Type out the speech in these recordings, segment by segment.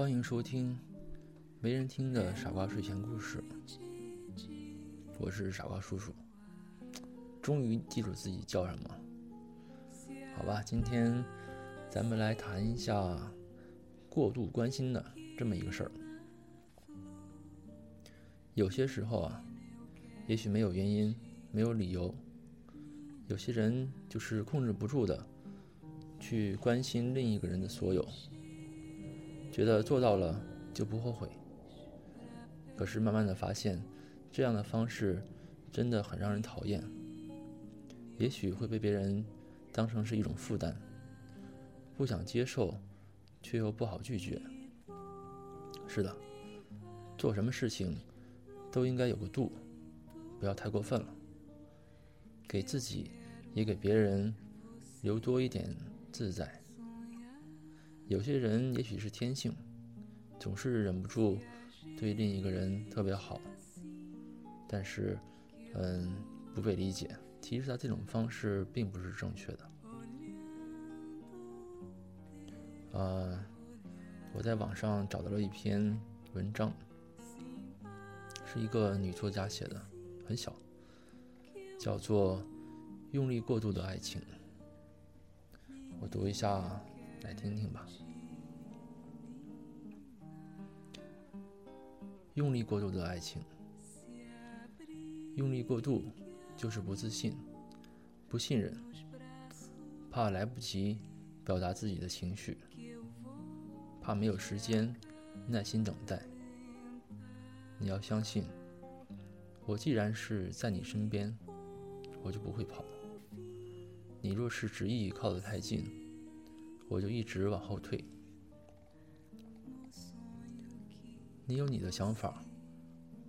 欢迎收听没人听的傻瓜睡前故事。我是傻瓜叔叔，终于记住自己叫什么。好吧，今天咱们来谈一下过度关心的这么一个事儿。有些时候啊，也许没有原因，没有理由，有些人就是控制不住的去关心另一个人的所有。觉得做到了就不后悔，可是慢慢的发现，这样的方式真的很让人讨厌。也许会被别人当成是一种负担，不想接受，却又不好拒绝。是的，做什么事情都应该有个度，不要太过分了，给自己也给别人留多一点自在。有些人也许是天性，总是忍不住对另一个人特别好，但是，嗯，不被理解。其实他这种方式并不是正确的。呃，我在网上找到了一篇文章，是一个女作家写的，很小，叫做《用力过度的爱情》。我读一下。来听听吧。用力过度的爱情，用力过度就是不自信、不信任，怕来不及表达自己的情绪，怕没有时间耐心等待。你要相信，我既然是在你身边，我就不会跑。你若是执意靠得太近，我就一直往后退。你有你的想法，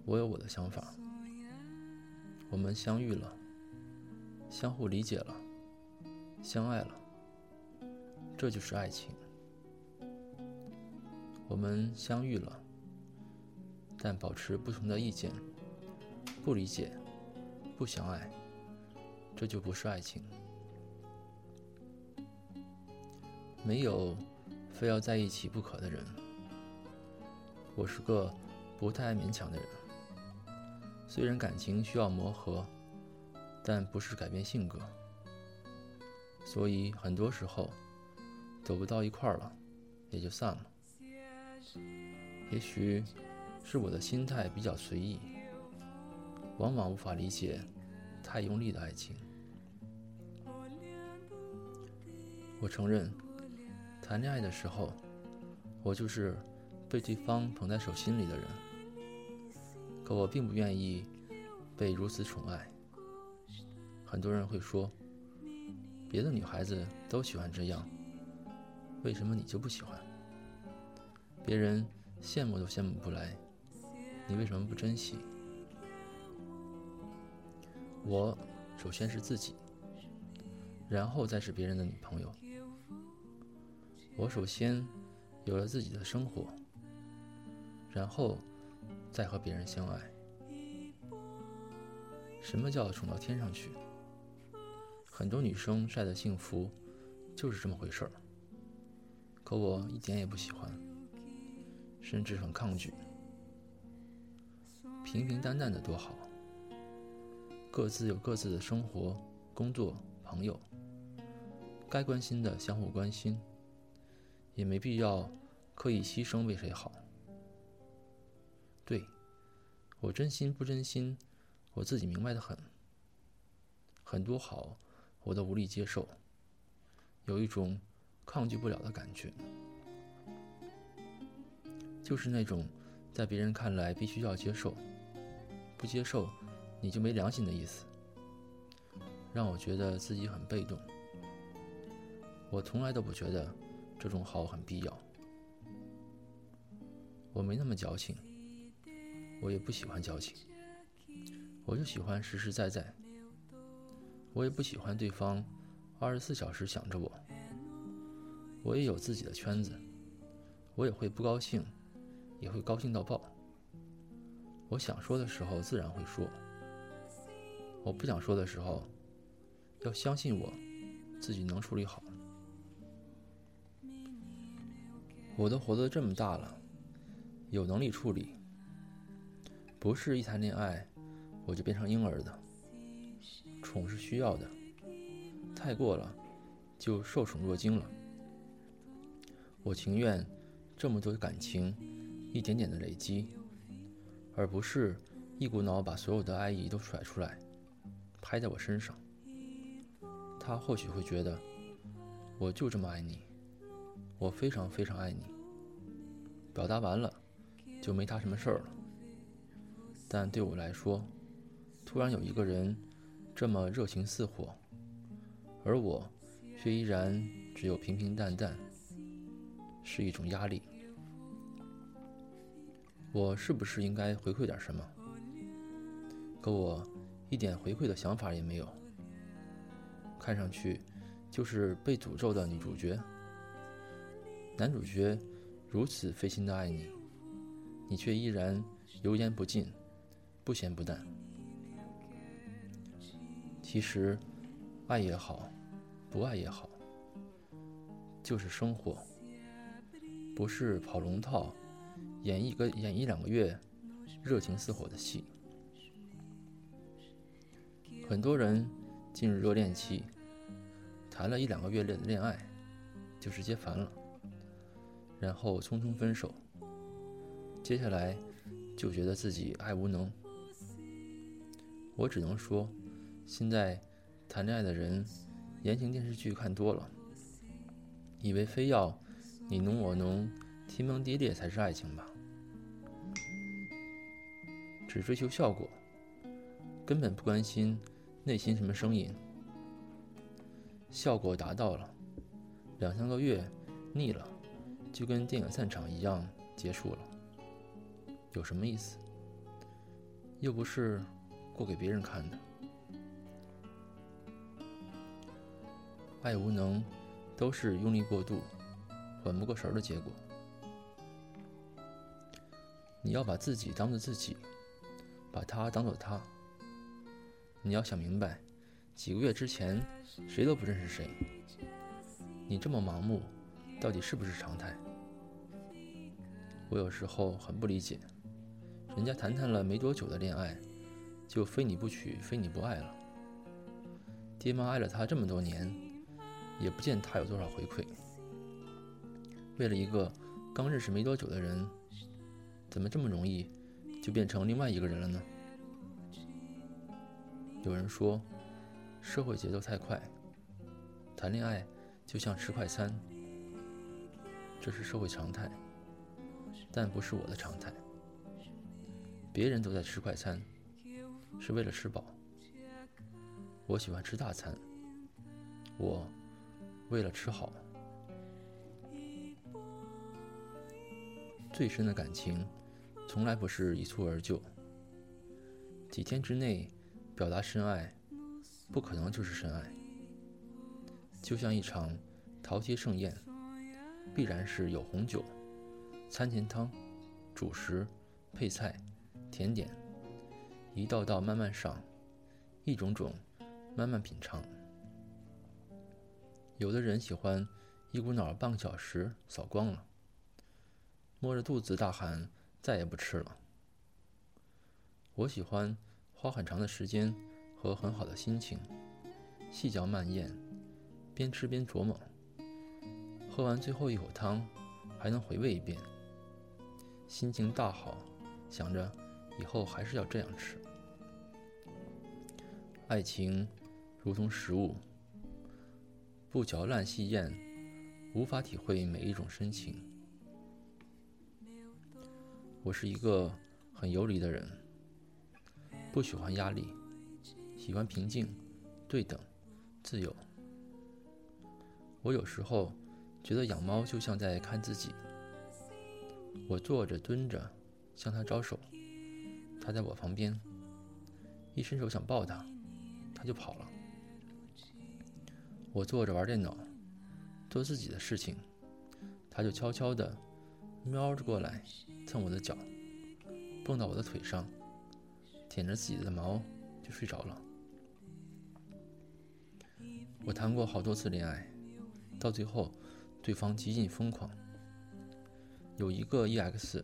我有我的想法。我们相遇了，相互理解了，相爱了，这就是爱情。我们相遇了，但保持不同的意见，不理解，不相爱，这就不是爱情。没有非要在一起不可的人。我是个不太爱勉强的人。虽然感情需要磨合，但不是改变性格。所以很多时候走不到一块儿了，也就散了。也许是我的心态比较随意，往往无法理解太用力的爱情。我承认。谈恋爱的时候，我就是被对方捧在手心里的人。可我并不愿意被如此宠爱。很多人会说，别的女孩子都喜欢这样，为什么你就不喜欢？别人羡慕都羡慕不来，你为什么不珍惜？我首先是自己，然后再是别人的女朋友。我首先有了自己的生活，然后再和别人相爱。什么叫宠到天上去？很多女生晒的幸福就是这么回事儿。可我一点也不喜欢，甚至很抗拒。平平淡淡的多好，各自有各自的生活、工作、朋友，该关心的相互关心。也没必要刻意牺牲为谁好。对，我真心不真心，我自己明白的很。很多好，我都无力接受，有一种抗拒不了的感觉，就是那种在别人看来必须要接受，不接受你就没良心的意思，让我觉得自己很被动。我从来都不觉得。这种好很必要。我没那么矫情，我也不喜欢矫情，我就喜欢实实在在。我也不喜欢对方二十四小时想着我。我也有自己的圈子，我也会不高兴，也会高兴到爆。我想说的时候自然会说，我不想说的时候，要相信我自己能处理好。我都活得这么大了，有能力处理，不是一谈恋爱我就变成婴儿的。宠是需要的，太过了就受宠若惊了。我情愿这么多感情一点点的累积，而不是一股脑把所有的爱意都甩出来，拍在我身上。他或许会觉得，我就这么爱你，我非常非常爱你。表达完了，就没他什么事儿了。但对我来说，突然有一个人这么热情似火，而我却依然只有平平淡淡，是一种压力。我是不是应该回馈点什么？可我一点回馈的想法也没有。看上去就是被诅咒的女主角，男主角如此费心的爱你，你却依然油盐不进，不咸不淡。其实，爱也好，不爱也好，就是生活，不是跑龙套，演一个演一两个月热情似火的戏。很多人。进入热恋期，谈了一两个月恋恋爱，就直接烦了，然后匆匆分手。接下来就觉得自己爱无能。我只能说，现在谈恋爱的人，言情电视剧看多了，以为非要你侬我侬、天崩地裂才是爱情吧？只追求效果，根本不关心。内心什么声音？效果达到了，两三个月腻了，就跟电影散场一样结束了，有什么意思？又不是过给别人看的。爱无能，都是用力过度、缓不过神的结果。你要把自己当做自己，把他当做他。你要想明白，几个月之前谁都不认识谁。你这么盲目，到底是不是常态？我有时候很不理解，人家谈谈了没多久的恋爱，就非你不娶，非你不爱了。爹妈爱了他这么多年，也不见他有多少回馈。为了一个刚认识没多久的人，怎么这么容易就变成另外一个人了呢？有人说，社会节奏太快，谈恋爱就像吃快餐，这是社会常态，但不是我的常态。别人都在吃快餐，是为了吃饱，我喜欢吃大餐，我为了吃好。最深的感情，从来不是一蹴而就，几天之内。表达深爱，不可能就是深爱。就像一场饕餮盛宴，必然是有红酒、餐前汤、主食、配菜、甜点，一道道慢慢上，一种种慢慢品尝。有的人喜欢一股脑半个小时扫光了，摸着肚子大喊再也不吃了。我喜欢。花很长的时间和很好的心情，细嚼慢咽，边吃边琢磨。喝完最后一口汤，还能回味一遍，心情大好，想着以后还是要这样吃。爱情如同食物，不嚼烂细咽，无法体会每一种深情。我是一个很游离的人。不喜欢压力，喜欢平静、对等、自由。我有时候觉得养猫就像在看自己。我坐着、蹲着，向它招手，它在我旁边，一伸手想抱它，它就跑了。我坐着玩电脑，做自己的事情，它就悄悄地瞄着过来，蹭我的脚，蹦到我的腿上。舔着自己的毛就睡着了。我谈过好多次恋爱，到最后，对方极尽疯狂。有一个 EX，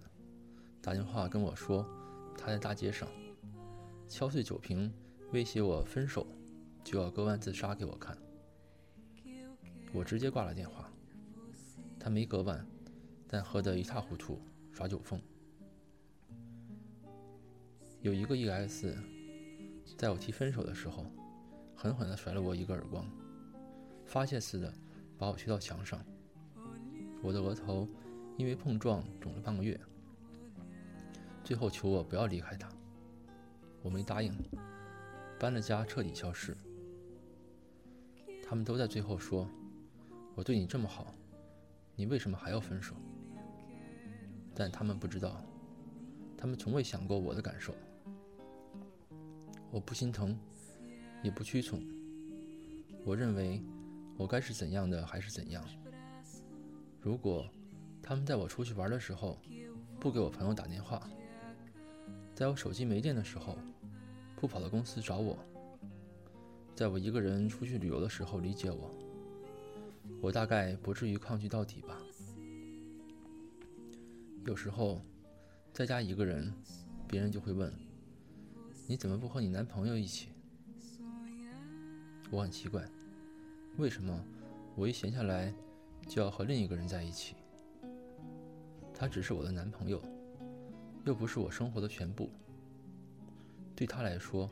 打电话跟我说，他在大街上敲碎酒瓶，威胁我分手，就要割腕自杀给我看。我直接挂了电话。他没割腕，但喝得一塌糊涂，耍酒疯。有一个 EX，在我提分手的时候，狠狠地甩了我一个耳光，发泄似的把我推到墙上。我的额头因为碰撞肿了半个月。最后求我不要离开他，我没答应，搬了家彻底消失。他们都在最后说：“我对你这么好，你为什么还要分手？”但他们不知道，他们从未想过我的感受。我不心疼，也不屈从。我认为我该是怎样的还是怎样。如果他们在我出去玩的时候不给我朋友打电话，在我手机没电的时候不跑到公司找我，在我一个人出去旅游的时候理解我，我大概不至于抗拒到底吧。有时候在家一个人，别人就会问。你怎么不和你男朋友一起？我很奇怪，为什么我一闲下来就要和另一个人在一起？他只是我的男朋友，又不是我生活的全部。对他来说，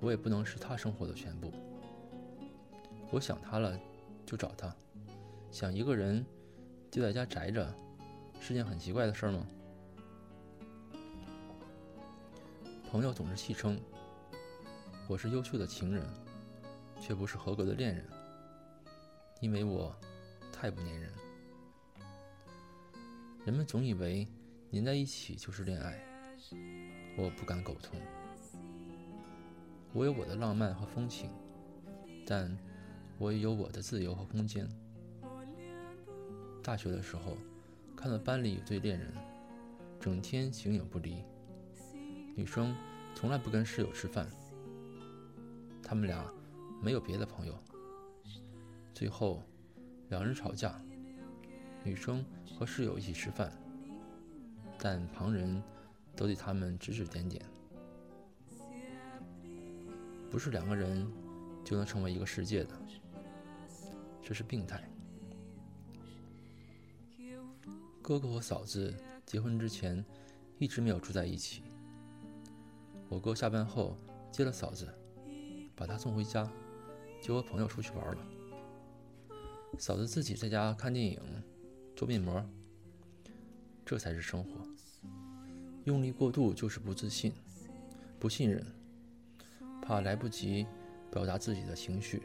我也不能是他生活的全部。我想他了，就找他；想一个人就在家宅着，是件很奇怪的事吗？朋友总是戏称我是优秀的情人，却不是合格的恋人，因为我太不粘人。人们总以为粘在一起就是恋爱，我不敢苟同。我有我的浪漫和风情，但我也有我的自由和空间。大学的时候，看到班里有对恋人，整天形影不离。女生从来不跟室友吃饭，他们俩没有别的朋友。最后，两人吵架，女生和室友一起吃饭，但旁人都对他们指指点点。不是两个人就能成为一个世界的，这是病态。哥哥和嫂子结婚之前一直没有住在一起。我哥下班后接了嫂子，把她送回家，就和朋友出去玩了。嫂子自己在家看电影、做面膜，这才是生活。用力过度就是不自信、不信任，怕来不及表达自己的情绪，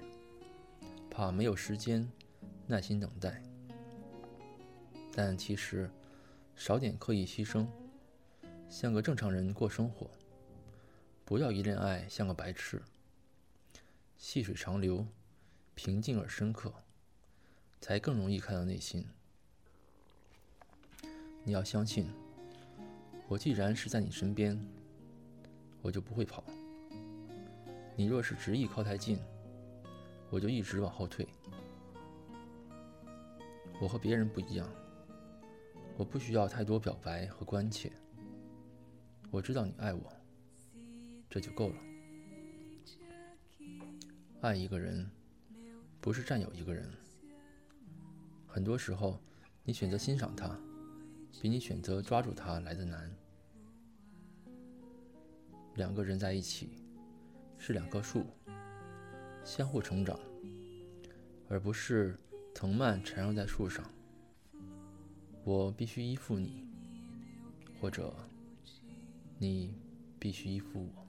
怕没有时间耐心等待。但其实，少点刻意牺牲，像个正常人过生活。不要一恋爱像个白痴，细水长流，平静而深刻，才更容易看到内心。你要相信，我既然是在你身边，我就不会跑。你若是执意靠太近，我就一直往后退。我和别人不一样，我不需要太多表白和关切。我知道你爱我。这就够了。爱一个人，不是占有一个人。很多时候，你选择欣赏他，比你选择抓住他来的难。两个人在一起，是两棵树，相互成长，而不是藤蔓缠绕在树上。我必须依附你，或者你必须依附我。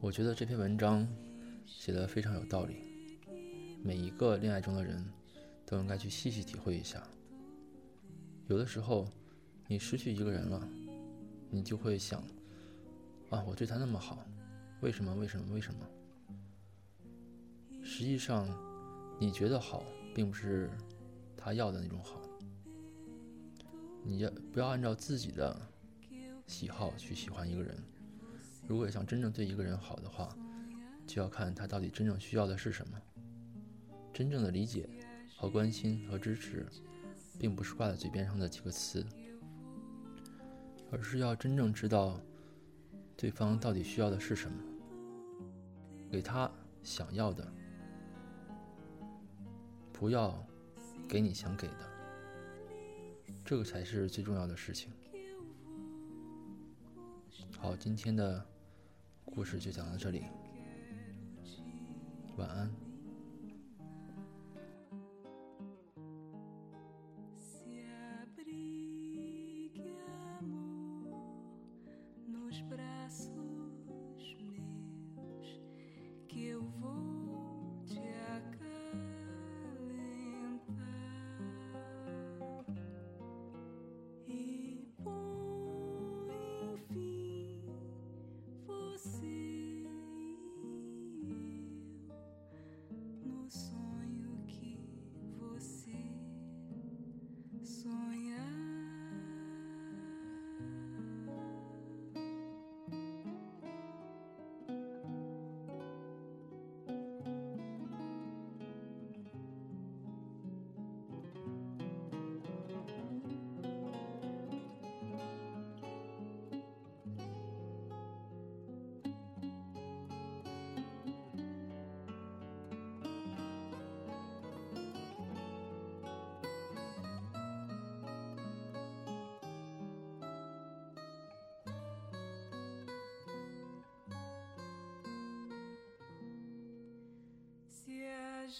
我觉得这篇文章写的非常有道理，每一个恋爱中的人都应该去细细体会一下。有的时候，你失去一个人了，你就会想：啊，我对他那么好，为什么？为什么？为什么？实际上，你觉得好，并不是他要的那种好。你要不要按照自己的喜好去喜欢一个人？如果想真正对一个人好的话，就要看他到底真正需要的是什么。真正的理解和关心和支持，并不是挂在嘴边上的几个词，而是要真正知道对方到底需要的是什么，给他想要的，不要给你想给的，这个才是最重要的事情。好，今天的故事就讲到这里，晚安。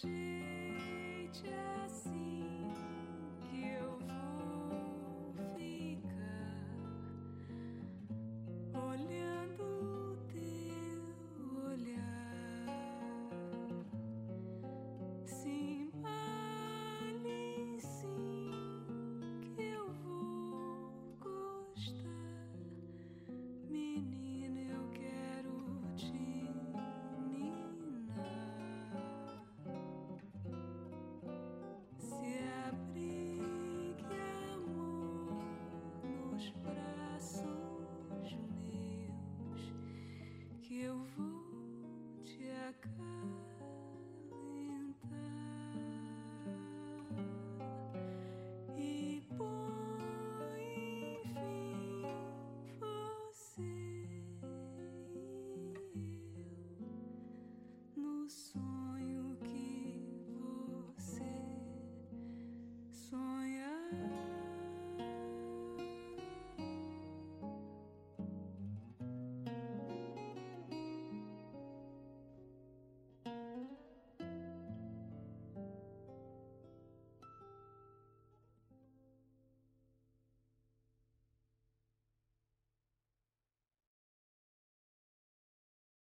she